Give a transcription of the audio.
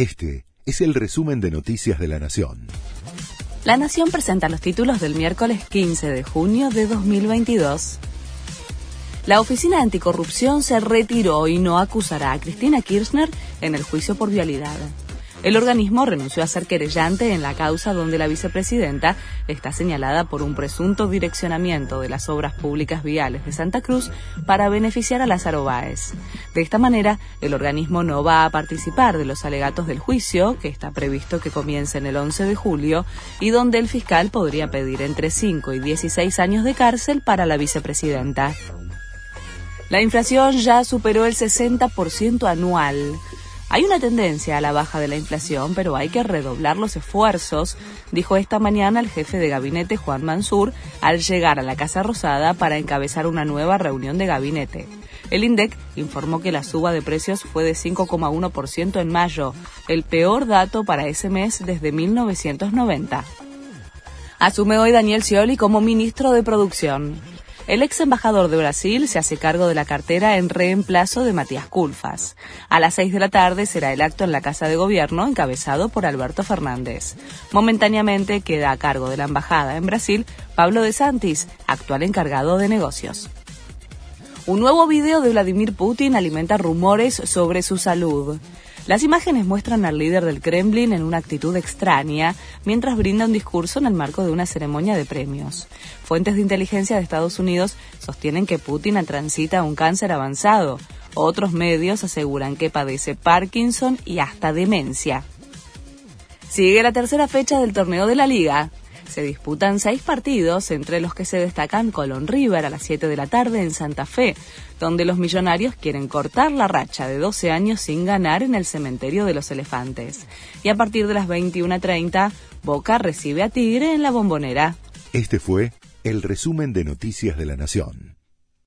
Este es el resumen de Noticias de la Nación. La Nación presenta los títulos del miércoles 15 de junio de 2022. La Oficina Anticorrupción se retiró y no acusará a Cristina Kirchner en el juicio por vialidad. El organismo renunció a ser querellante en la causa donde la vicepresidenta está señalada por un presunto direccionamiento de las obras públicas viales de Santa Cruz para beneficiar a Lázaro Báez. De esta manera, el organismo no va a participar de los alegatos del juicio, que está previsto que comience en el 11 de julio, y donde el fiscal podría pedir entre 5 y 16 años de cárcel para la vicepresidenta. La inflación ya superó el 60% anual. Hay una tendencia a la baja de la inflación, pero hay que redoblar los esfuerzos, dijo esta mañana el jefe de gabinete Juan Mansur al llegar a la Casa Rosada para encabezar una nueva reunión de gabinete. El INDEC informó que la suba de precios fue de 5,1% en mayo, el peor dato para ese mes desde 1990. Asume hoy Daniel Scioli como ministro de Producción. El ex embajador de Brasil se hace cargo de la cartera en reemplazo de Matías Culfas. A las seis de la tarde será el acto en la Casa de Gobierno encabezado por Alberto Fernández. Momentáneamente queda a cargo de la embajada en Brasil Pablo de Santis, actual encargado de negocios. Un nuevo video de Vladimir Putin alimenta rumores sobre su salud. Las imágenes muestran al líder del Kremlin en una actitud extraña mientras brinda un discurso en el marco de una ceremonia de premios. Fuentes de inteligencia de Estados Unidos sostienen que Putin transita un cáncer avanzado. Otros medios aseguran que padece Parkinson y hasta demencia. Sigue la tercera fecha del torneo de la liga. Se disputan seis partidos, entre los que se destacan Colón River a las 7 de la tarde en Santa Fe, donde los millonarios quieren cortar la racha de 12 años sin ganar en el cementerio de los elefantes. Y a partir de las 21.30, Boca recibe a Tigre en la bombonera. Este fue el resumen de Noticias de la Nación.